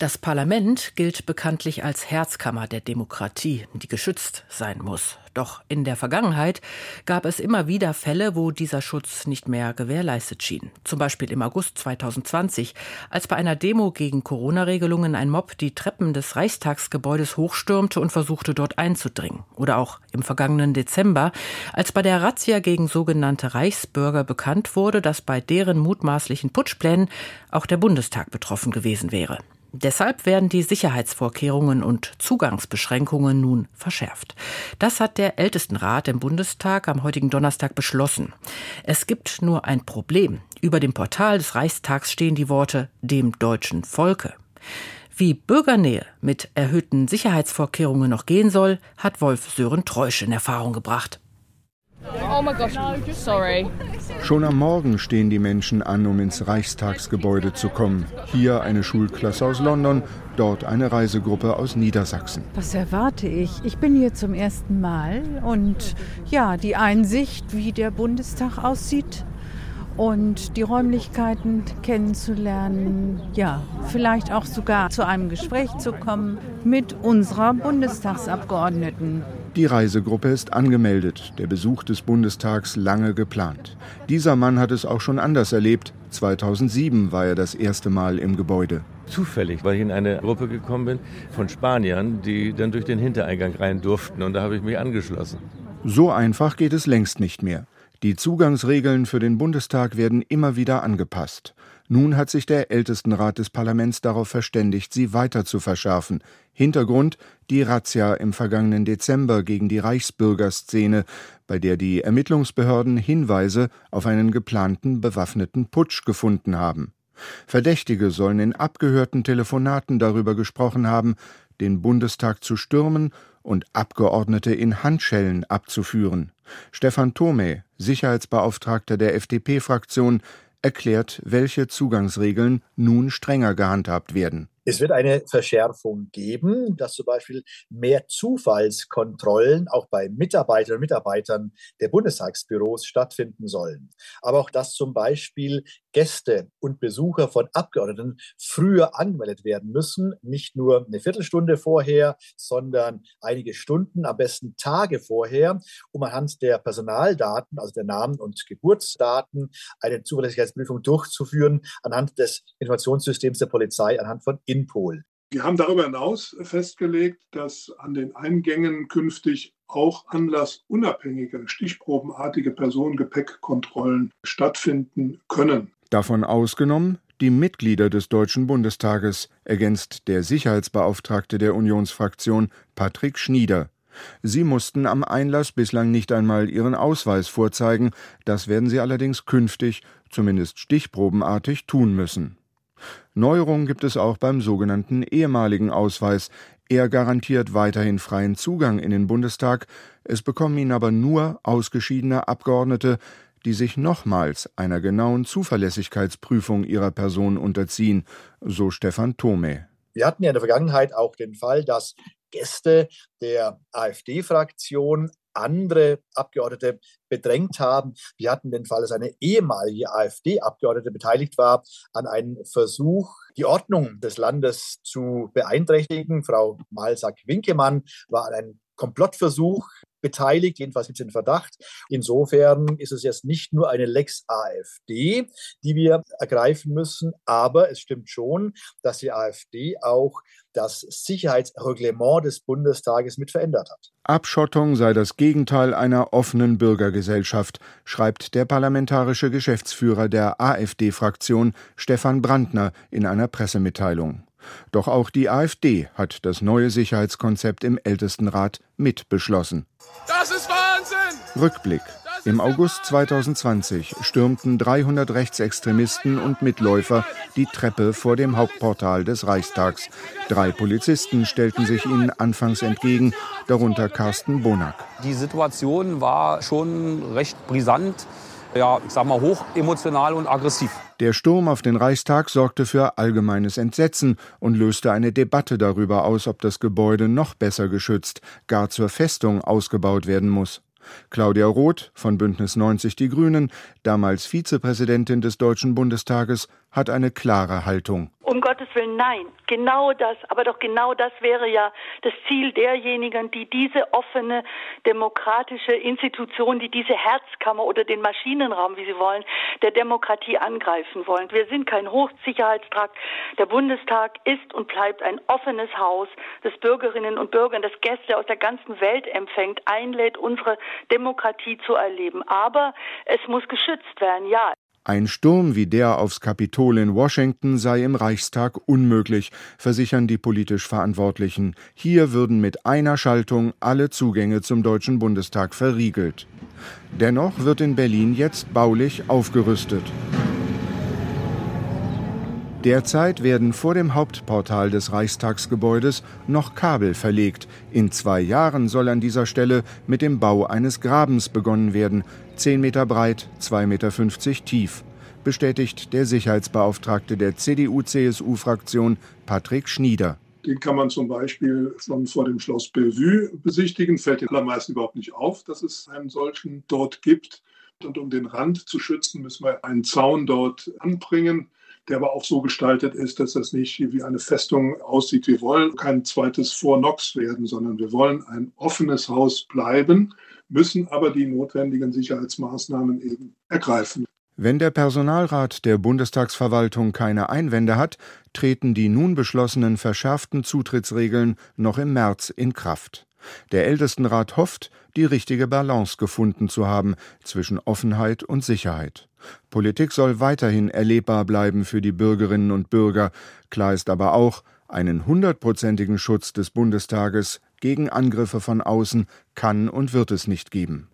das Parlament gilt bekanntlich als Herzkammer der Demokratie, die geschützt sein muss. Doch in der Vergangenheit gab es immer wieder Fälle, wo dieser Schutz nicht mehr gewährleistet schien. Zum Beispiel im August 2020, als bei einer Demo gegen Corona-Regelungen ein Mob die Treppen des Reichstagsgebäudes hochstürmte und versuchte, dort einzudringen. Oder auch im vergangenen Dezember, als bei der Razzia gegen sogenannte Reichsbürger bekannt wurde, dass bei deren mutmaßlichen Putschplänen auch der Bundestag betroffen gewesen wäre. Deshalb werden die Sicherheitsvorkehrungen und Zugangsbeschränkungen nun verschärft. Das hat der Ältestenrat im Bundestag am heutigen Donnerstag beschlossen. Es gibt nur ein Problem. Über dem Portal des Reichstags stehen die Worte dem deutschen Volke. Wie Bürgernähe mit erhöhten Sicherheitsvorkehrungen noch gehen soll, hat Wolf Sören Treusch in Erfahrung gebracht. Oh my gosh, sorry. Schon am Morgen stehen die Menschen an, um ins Reichstagsgebäude zu kommen. Hier eine Schulklasse aus London, dort eine Reisegruppe aus Niedersachsen. Was erwarte ich? Ich bin hier zum ersten Mal und ja, die Einsicht, wie der Bundestag aussieht, und die Räumlichkeiten kennenzulernen, ja, vielleicht auch sogar zu einem Gespräch zu kommen mit unserer Bundestagsabgeordneten. Die Reisegruppe ist angemeldet, der Besuch des Bundestags lange geplant. Dieser Mann hat es auch schon anders erlebt. 2007 war er das erste Mal im Gebäude. Zufällig, weil ich in eine Gruppe gekommen bin von Spaniern, die dann durch den Hintereingang rein durften und da habe ich mich angeschlossen. So einfach geht es längst nicht mehr. Die Zugangsregeln für den Bundestag werden immer wieder angepasst. Nun hat sich der Ältestenrat des Parlaments darauf verständigt, sie weiter zu verschärfen. Hintergrund die Razzia im vergangenen Dezember gegen die Reichsbürgerszene, bei der die Ermittlungsbehörden Hinweise auf einen geplanten bewaffneten Putsch gefunden haben. Verdächtige sollen in abgehörten Telefonaten darüber gesprochen haben, den Bundestag zu stürmen und Abgeordnete in Handschellen abzuführen. Stefan Thome, Sicherheitsbeauftragter der FDP-Fraktion, erklärt, welche Zugangsregeln nun strenger gehandhabt werden. Es wird eine Verschärfung geben, dass zum Beispiel mehr Zufallskontrollen auch bei Mitarbeiterinnen und Mitarbeitern der Bundestagsbüros stattfinden sollen. Aber auch, dass zum Beispiel Gäste und Besucher von Abgeordneten früher angemeldet werden müssen, nicht nur eine Viertelstunde vorher, sondern einige Stunden, am besten Tage vorher, um anhand der Personaldaten, also der Namen und Geburtsdaten, eine Zuverlässigkeitsprüfung durchzuführen, anhand des Informationssystems der Polizei, anhand von Inpol. Wir haben darüber hinaus festgelegt, dass an den Eingängen künftig auch anlassunabhängige, stichprobenartige Personengepäckkontrollen stattfinden können. Davon ausgenommen die Mitglieder des Deutschen Bundestages, ergänzt der Sicherheitsbeauftragte der Unionsfraktion Patrick Schnieder. Sie mussten am Einlass bislang nicht einmal ihren Ausweis vorzeigen, das werden sie allerdings künftig, zumindest stichprobenartig, tun müssen. Neuerungen gibt es auch beim sogenannten ehemaligen Ausweis. Er garantiert weiterhin freien Zugang in den Bundestag, es bekommen ihn aber nur ausgeschiedene Abgeordnete, die sich nochmals einer genauen Zuverlässigkeitsprüfung ihrer Person unterziehen, so Stefan Thome. Wir hatten ja in der Vergangenheit auch den Fall, dass Gäste der AfD-Fraktion andere Abgeordnete bedrängt haben. Wir hatten den Fall, dass eine ehemalige AfD-Abgeordnete beteiligt war an einem Versuch, die Ordnung des Landes zu beeinträchtigen. Frau Malsack-Winkemann war an einem Komplottversuch beteiligt, jedenfalls gibt es den Verdacht. Insofern ist es jetzt nicht nur eine Lex AfD, die wir ergreifen müssen, aber es stimmt schon, dass die AfD auch das Sicherheitsreglement des Bundestages mit verändert hat. Abschottung sei das Gegenteil einer offenen Bürgergesellschaft, schreibt der parlamentarische Geschäftsführer der AfD-Fraktion Stefan Brandner in einer Pressemitteilung. Doch auch die AfD hat das neue Sicherheitskonzept im Ältestenrat mitbeschlossen. Das ist Wahnsinn! Rückblick. Im August 2020 stürmten 300 Rechtsextremisten und Mitläufer die Treppe vor dem Hauptportal des Reichstags. Drei Polizisten stellten sich ihnen anfangs entgegen, darunter Carsten Bonack. Die Situation war schon recht brisant ja, ich sag mal, hoch emotional und aggressiv. Der Sturm auf den Reichstag sorgte für allgemeines Entsetzen und löste eine Debatte darüber aus, ob das Gebäude noch besser geschützt, gar zur Festung ausgebaut werden muss. Claudia Roth von Bündnis 90 Die Grünen, damals Vizepräsidentin des Deutschen Bundestages, hat eine klare Haltung. Um Gottes Willen, nein. Genau das, aber doch genau das wäre ja das Ziel derjenigen, die diese offene demokratische Institution, die diese Herzkammer oder den Maschinenraum, wie sie wollen, der Demokratie angreifen wollen. Wir sind kein Hochsicherheitstrakt. Der Bundestag ist und bleibt ein offenes Haus, das Bürgerinnen und Bürger, das Gäste aus der ganzen Welt empfängt, einlädt, unsere Demokratie zu erleben. Aber es muss geschützt werden, ja. Ein Sturm wie der aufs Kapitol in Washington sei im Reichstag unmöglich, versichern die politisch Verantwortlichen. Hier würden mit einer Schaltung alle Zugänge zum Deutschen Bundestag verriegelt. Dennoch wird in Berlin jetzt baulich aufgerüstet. Derzeit werden vor dem Hauptportal des Reichstagsgebäudes noch Kabel verlegt. In zwei Jahren soll an dieser Stelle mit dem Bau eines Grabens begonnen werden. Zehn Meter breit, 2,50 Meter tief, bestätigt der Sicherheitsbeauftragte der CDU-CSU-Fraktion Patrick Schnieder. Den kann man zum Beispiel schon vor dem Schloss Bellevue besichtigen. Fällt den allermeisten überhaupt nicht auf, dass es einen solchen dort gibt. Und um den Rand zu schützen, müssen wir einen Zaun dort anbringen der aber auch so gestaltet ist, dass das nicht wie eine Festung aussieht. Wir wollen kein zweites Fort Knox werden, sondern wir wollen ein offenes Haus bleiben, müssen aber die notwendigen Sicherheitsmaßnahmen eben ergreifen. Wenn der Personalrat der Bundestagsverwaltung keine Einwände hat, treten die nun beschlossenen verschärften Zutrittsregeln noch im März in Kraft. Der Ältestenrat hofft, die richtige Balance gefunden zu haben zwischen Offenheit und Sicherheit. Politik soll weiterhin erlebbar bleiben für die Bürgerinnen und Bürger. Klar ist aber auch, einen hundertprozentigen Schutz des Bundestages gegen Angriffe von außen kann und wird es nicht geben.